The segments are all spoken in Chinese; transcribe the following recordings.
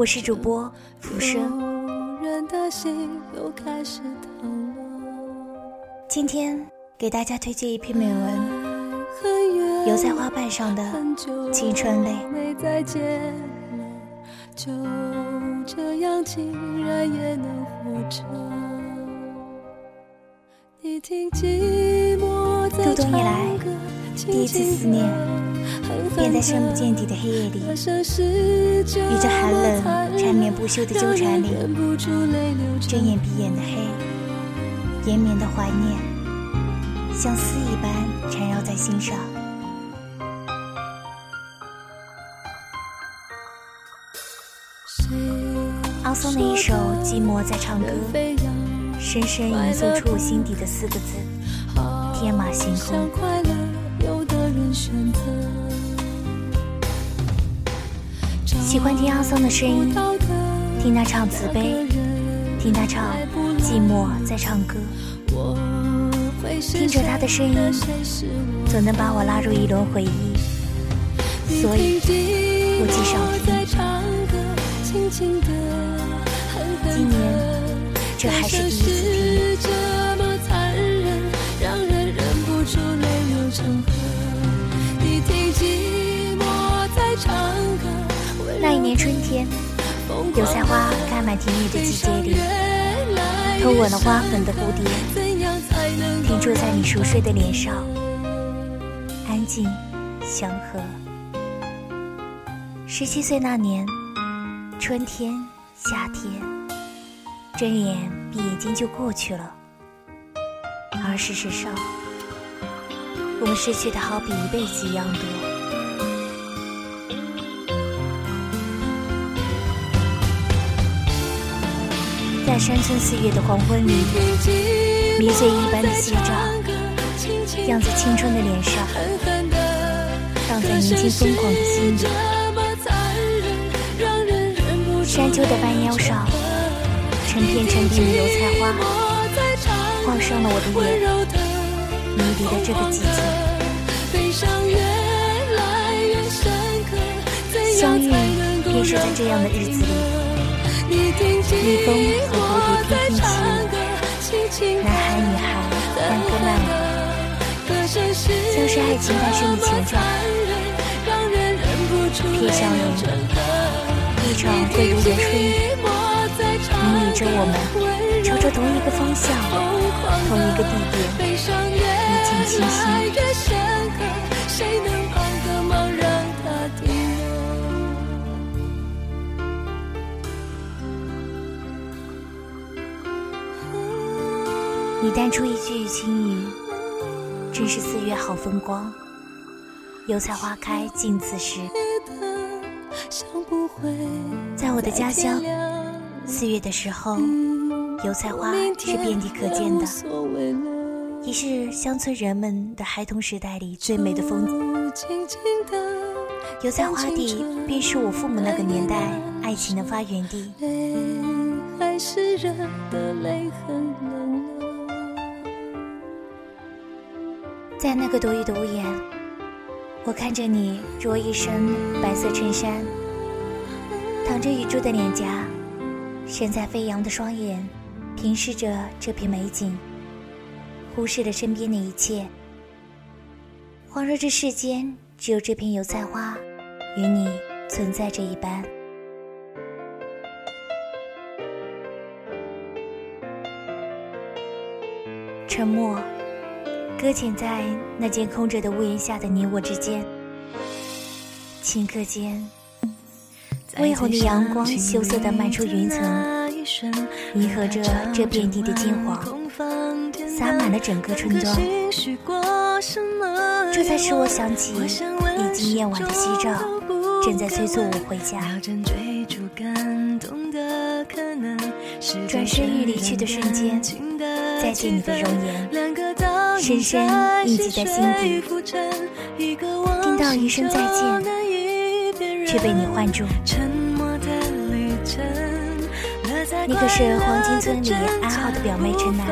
我是主播浮生。今天给大家推荐一篇美文，游在花瓣上的青春泪。入冬以来，第一次思念。便在深不见底的黑夜里，与这寒冷缠绵不休的纠缠里，睁眼闭眼的黑，延绵的怀念，像丝一般缠绕在心上。阿松的一首《寂寞在唱歌》，深深吟诵出我心底的四个字：天马行空。喜欢听阿桑的声音，听他唱慈悲，听他唱寂寞在唱歌，听着他的声音，总能把我拉入一轮回忆。所以，我极少听。今年，这还是第一次听。年春天，油菜花开满田野的季节里，偷吻了花粉的蝴蝶，停驻在你熟睡的脸上，安静祥和。十七岁那年，春天夏天，睁眼闭眼睛就过去了，而事实上，我们失去的好比一辈子一样多。在山村四月的黄昏里，迷醉一般的夕照，漾在青春的脸上，荡在年轻疯狂的心里。山丘的半腰上，成片成片的油菜花，晃上了我的眼。迷离的这个季节，相遇便是在这样的日子里。蜜蜂和蝴蝶翩翩起，男孩女孩欢歌曼舞，像是爱情诞生的前兆。瞥向你，一场会如流春雨，引领着我们朝着同一个方向，同一个地点，一见倾心。你淡出一句轻语，真是四月好风光。油菜花开尽此时，在我的家乡，四月的时候，油菜花是遍地可见的，也是乡村人们的孩童时代里最美的风景。油菜花地便是我父母那个年代爱情的发源地。在那个独一的屋檐，我看着你着一身白色衬衫，淌着雨珠的脸颊，神采飞扬的双眼，平视着这片美景，忽视了身边的一切，恍若这世间只有这片油菜花与你存在着一般。沉默。搁浅在那间空着的屋檐下的你我之间，顷刻间，微红的阳光羞涩地漫出云层，弥合着这遍地的金黄，洒满了整个村庄。这才使我想起已经夜晚的夕照，正在催促我回家。转身欲离去的瞬间，再见你的容颜，深深印记在心底。听到一声再见，却被你唤住。你可是黄金村里安好的表妹陈楠。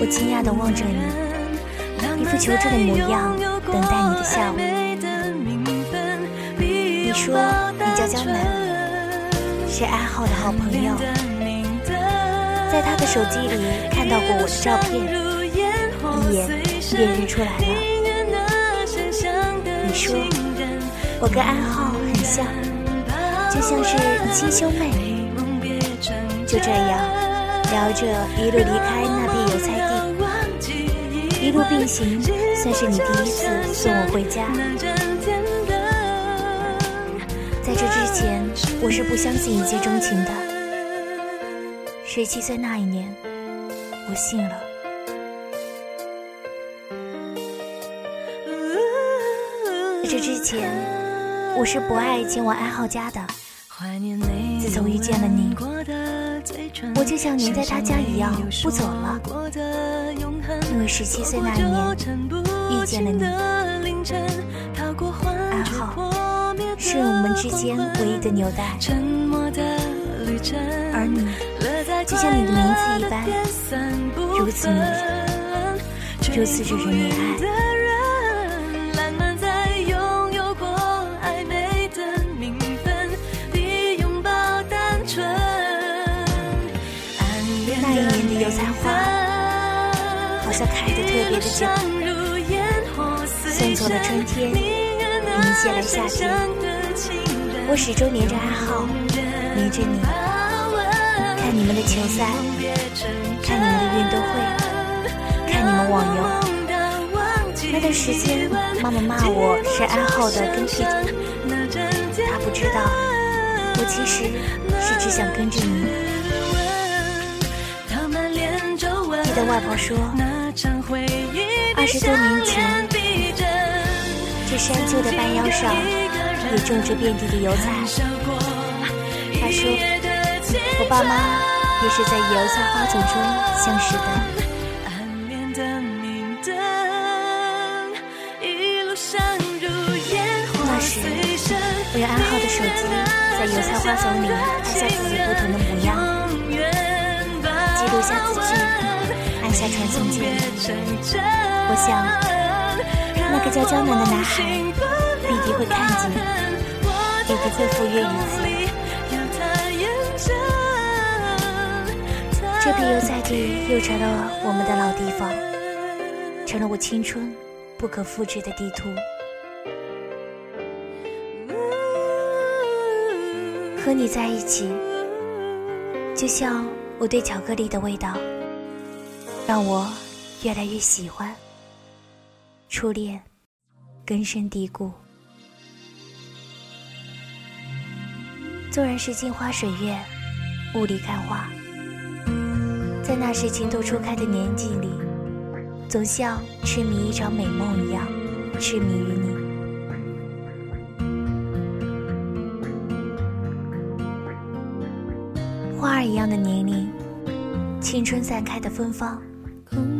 我惊讶地望着你，一副求助的模样，等待你的下午。你说你叫江南，是安浩的好朋友，在他的手机里看到过我的照片，一眼便认出来了。你说我跟安浩很像，就像是亲兄妹。就这样聊着，一路离开那片油菜地，一路并行，算是你第一次送我回家。在这之前，我是不相信一见钟情的。十七岁那一年，我信了。在这之前，我是不爱前往爱好家的。自从遇见了你，我就像黏在他家一样不走了。因为十七岁那一年遇见了你，爱好。是我们之间唯一的纽带，而你就像你的名字一般，如此迷人，如此惹人怜爱。那一年的油菜花，好像开得特别的久，送走了春天，迎接了夏天。我始终黏着阿浩，黏着你，看你们的球赛，看你们的运动会，看你们网游。那段时间，妈妈骂我是爱好的跟屁虫，她不知道，我其实是只想跟着你。记得外婆说，二十多年前，这山丘的半腰上。也种着遍地的油菜。他说：“我爸妈也是在油菜花丛中相识的。”那时，我用安浩的手机在油菜花丛里拍下自己不同的模样，记录下字句，按下传送键。我想，那个叫江南的男孩必定会看见。必定会赴约一次。这片油菜地又成了我们的老地方，成了我青春不可复制的地图。和你在一起，就像我对巧克力的味道，让我越来越喜欢。初恋，根深蒂固。纵然是镜花水月，雾里看花，在那时情窦初开的年纪里，总像痴迷一场美梦一样，痴迷于你。花儿一样的年龄，青春散开的芬芳，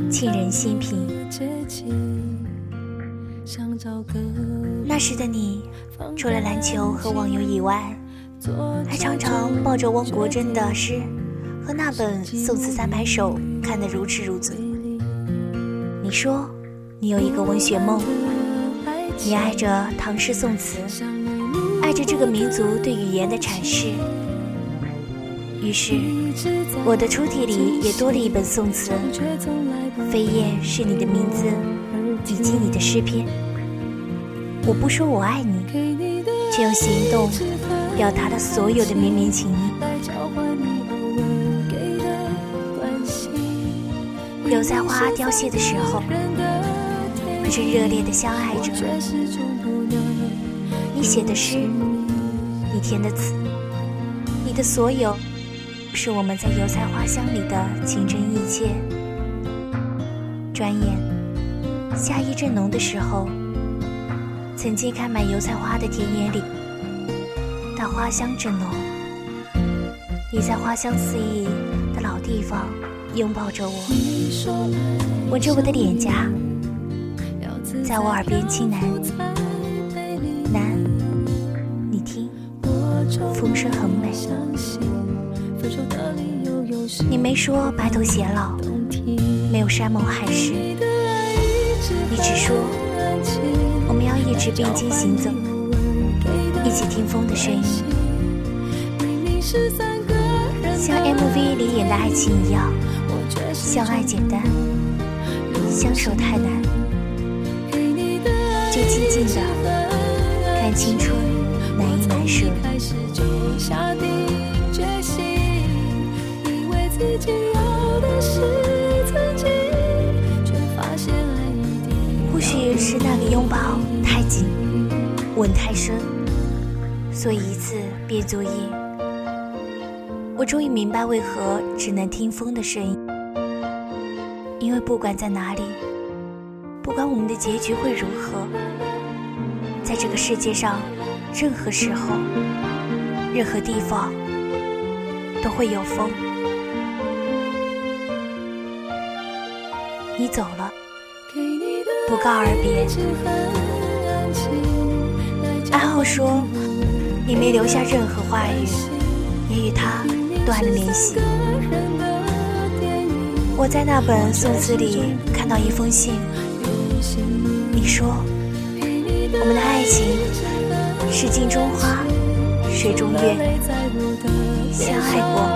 沁人心脾。那时的你，除了篮球和网游以外，还常常抱着汪国真的诗和那本《宋词三百首》看得如痴如醉。你说你有一个文学梦，你爱着唐诗宋词，爱着这个民族对语言的阐释。于是，我的抽屉里也多了一本宋词，扉页是你的名字以及你的诗篇。我不说我爱你，却用行动。表达了所有的绵绵情意。油菜花凋谢的时候，我正热烈的相爱着。你写的诗，你填的词，你的所有，是我们在油菜花香里的情真意切。转眼，夏意正浓的时候，曾经开满油菜花的田野里。那花香正浓，你在花香四溢的老地方拥抱着我，吻着我的脸颊，在我耳边轻喃：“喃，你听，风声很美。”你没说白头偕老，没有山盟海誓，你只说我们要一直并肩行走，一起听风的声音，像 MV 里演的爱情一样，相爱简单，相守太难，就静静的看青春难以难舍。或许是那个拥抱太紧，吻太深，所以一次变作夜。我终于明白为何只能听风的声音，因为不管在哪里，不管我们的结局会如何，在这个世界上，任何时候，任何地方，都会有风。你走了，不告而别。阿浩说，你没留下任何话语，也与他断了联系。我在那本宋词里看到一封信，你说，我们的爱情是镜中花，水中月，相爱过，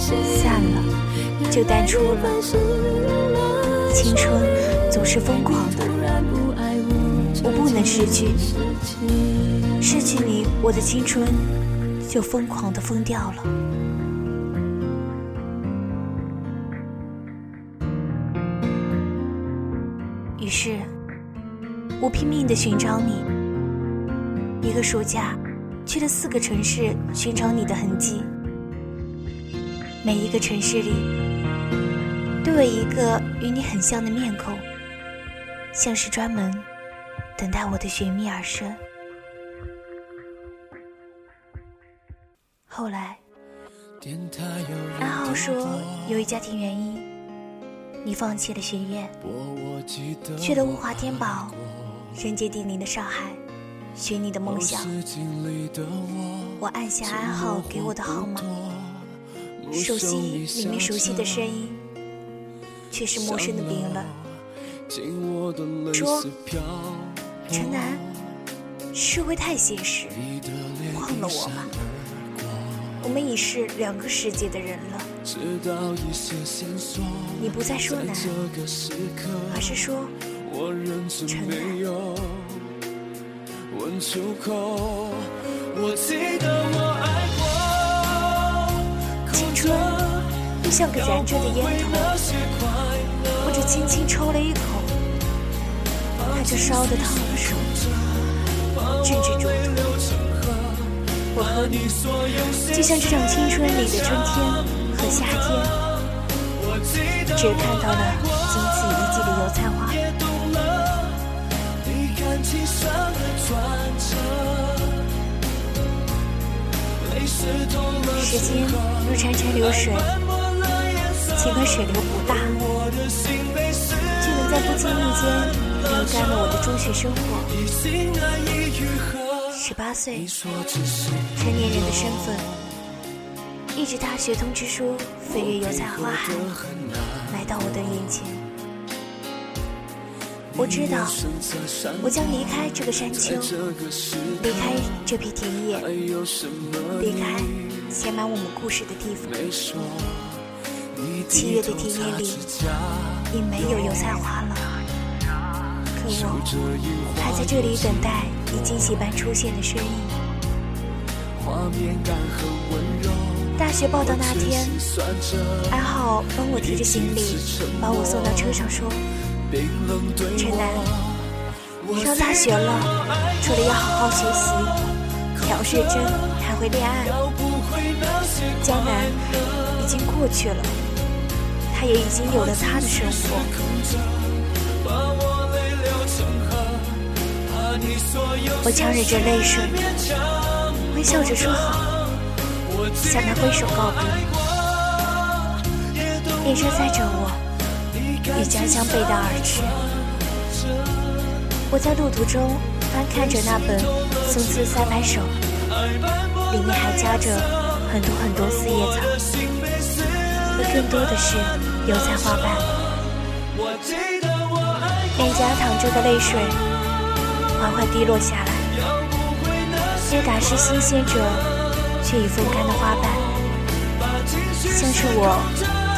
散了，就淡出了。青春总是疯狂的，我不能失去，失去你，我的青春就疯狂的疯掉了。我拼命的寻找你，一个暑假去了四个城市寻找你的痕迹，每一个城市里。都有一个与你很像的面孔，像是专门等待我的寻觅而生。后来，安浩说由于家庭原因，你放弃了学院，去了物华天宝，人杰地灵的上海，寻你的梦想。我按下暗号给我的号码，熟悉里面熟悉的声音。却是陌生的冰冷。说：“陈楠，社会太现实，忘了我吧。我们已是两个世界的人了。你不再说难，而是说陈楠。青春就像个燃着的烟头。”我只轻轻抽了一口，它就烧得烫了手，甚至灼痛。我和你就像这场青春里的春天和夏天，只看到了仅此一季的油菜花。时间如潺潺流水，尽管水流不大。却能在不经意间流干了我的中学生活。十八岁，成年人的身份，一纸大学通知书飞越油菜花海，来到我的眼前。我知道，我将离开这个山丘，离开这片田野，离开写满我们故事的地方。七月的田野里已没有油菜花了，可我还在这里等待你惊喜般出现的身影。大学报到那天，安浩帮我提着行李，把我送到车上，说：“陈楠，上大学了，除了要好好学习，要认真，还会恋爱。江南已经过去了。”他也已经有了他的生活。我强忍着泪水，微笑着说好。向他挥手告别。列车载着我，与家乡背道而驰。我在路途中翻看着那本《宋词三百首》，里面还夹着很多很多四叶草，和更多的是油菜花瓣。脸颊淌着的泪水缓缓滴落下来，那打是新鲜着却已风干的花瓣，像是我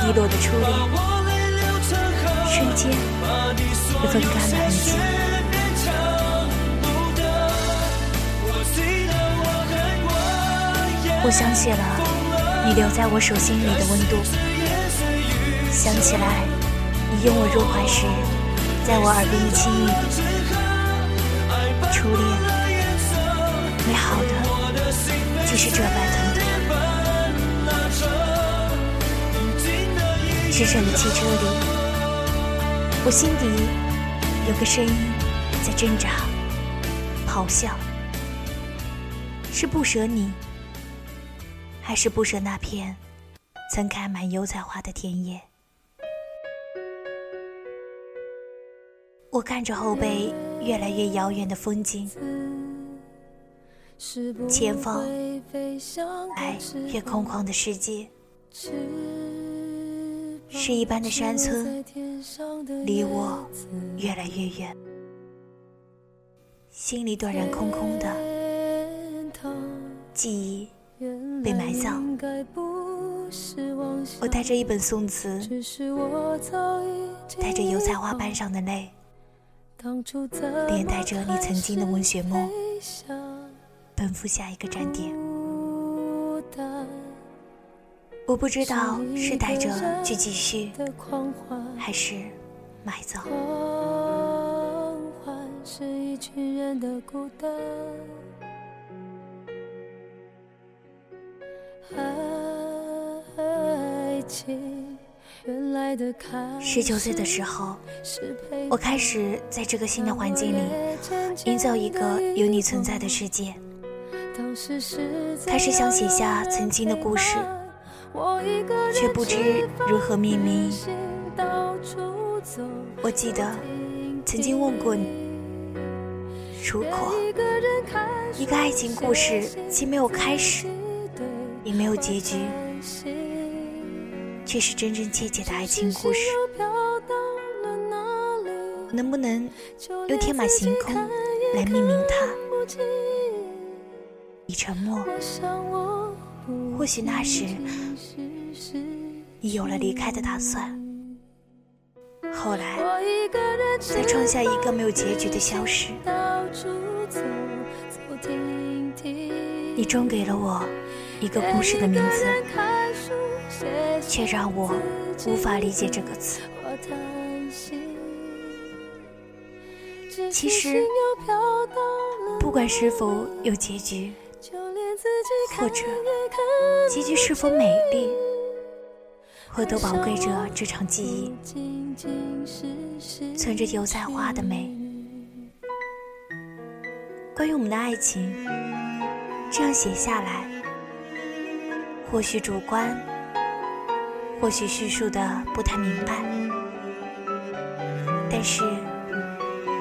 滴落的初恋，瞬间也风干了痕迹。我想起了你留在我手心里的温度，想起来你拥我入怀时，在我耳边的轻语。初恋，美好的就是这般疼痛。驰骋的汽车里，我心底有个声音在挣扎、咆哮，是不舍你。还是不舍那片曾开满油菜花的田野。我看着后背越来越遥远的风景，前方来越空旷的世界，诗一般的山村离我越来越远，心里断然空空的，记忆。被埋葬。我带着一本宋词，带着油菜花瓣上的泪，连带着你曾经的文学梦，奔赴下一个站点。我不知道是带着去继续，还是埋葬。十九岁的时候，我开始在这个新的环境里营造一个有你存在的世界，开始想写下曾经的故事，却不知如何命名。我记得曾经问过你，如果一个爱情故事既没有开始。也没有结局，却是真真切切的爱情故事。能不能用天马行空来命名它？你沉默，或许那时你有了离开的打算。后来，再创下一个没有结局的消失。你终给了我。一个故事的名字，却让我无法理解这个词。其实，不管是否有结局，或者结局是否美丽，我都宝贵着这场记忆，存着油菜花的美。关于我们的爱情，这样写下来。或许主观，或许叙述的不太明白，但是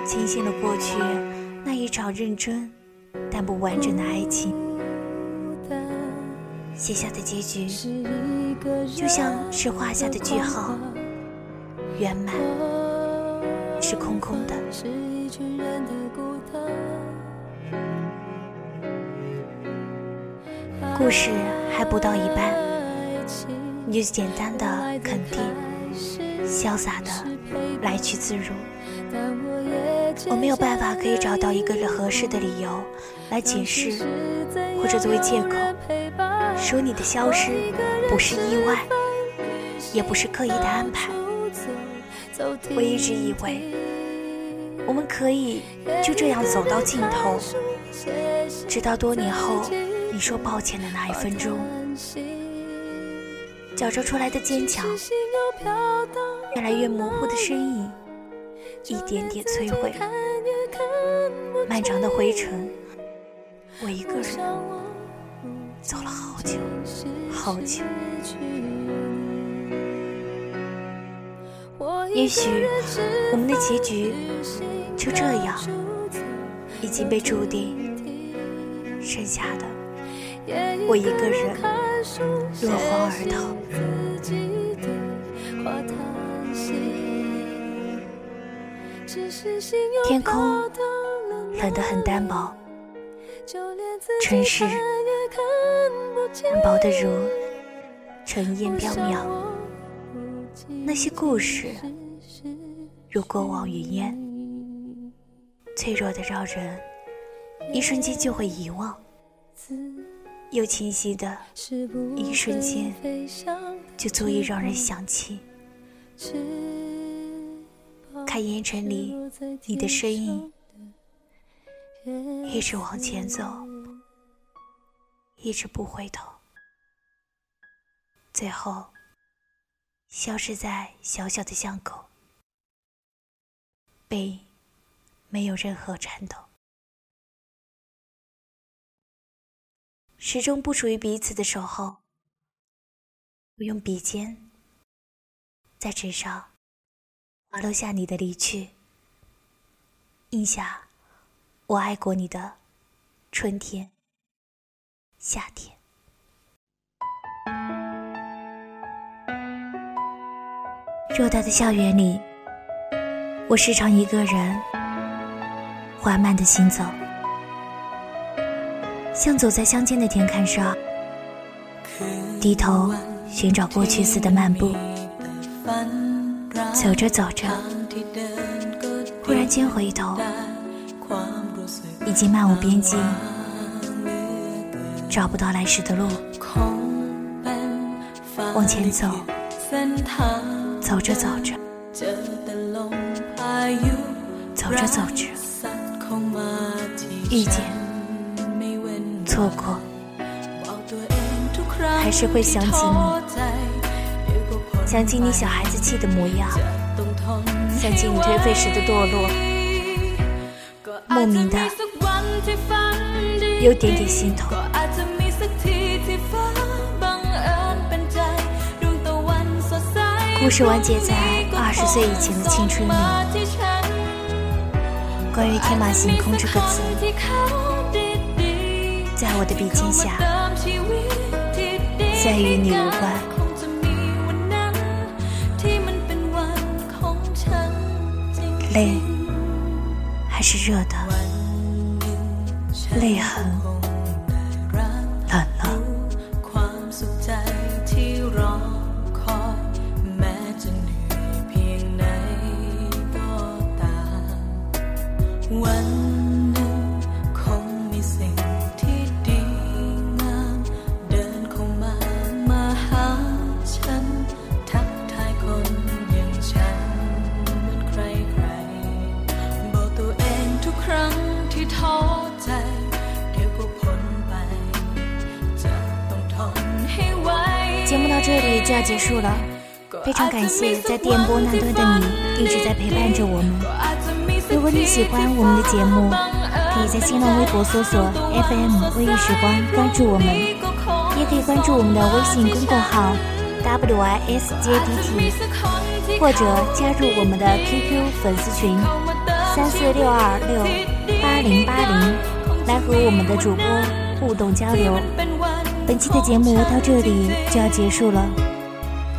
庆幸了过去那一场认真但不完整的爱情，写下的结局就像是画下的句号，圆满是空空的。故事还不到一半，你就简单的肯定、潇洒的来去自如。我没有办法可以找到一个合适的理由来解释，或者作为借口，说你的消失不是意外，也不是刻意的安排。我一直以为，我们可以就这样走到尽头，直到多年后。你说抱歉的那一分钟，矫揉出来的坚强，越来越模糊的身影，一点点摧毁。漫长的灰尘，我一个人走了好。久好久。也许我们的结局就这样已经被注定，剩下的我一个人落荒而逃。天空冷得很单薄，城市薄得如尘烟飘渺，那些故事。如过往云烟，脆弱的让人一瞬间就会遗忘；又清晰的，一瞬间就足以让人想起。看烟尘里你的身影，一直往前走，一直不回头，最后消失在小小的巷口。背没有任何颤抖，始终不属于彼此的守候。我用笔尖在纸上划落下你的离去，印下我爱过你的春天、夏天。偌大的校园里。我时常一个人缓慢的行走，像走在乡间的田坎上，低头寻找过去似的漫步。走着走着，忽然间回头，已经漫无边际，找不到来时的路。往前走，走着走着。走着走着，遇见，错过，还是会想起你，想起你小孩子气的模样，想起你颓废时的堕落，莫名的有点点心痛。故事完结在二十岁以前的青春里。关于天马行空这个词，在我的笔尖下，再与你无关。泪还是热的，泪痕。就要结束了，非常感谢在电波那端的你一直在陪伴着我们。如果你喜欢我们的节目，可以在新浪微博搜索 FM 微雨时光关注我们，也可以关注我们的微信公众号 WYSJDT，或者加入我们的 QQ 粉丝群三四六二六八零八零，来和我们的主播互动交流。本期的节目到这里就要结束了，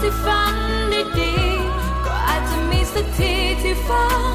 ti fandt i det. Går altid mest til til far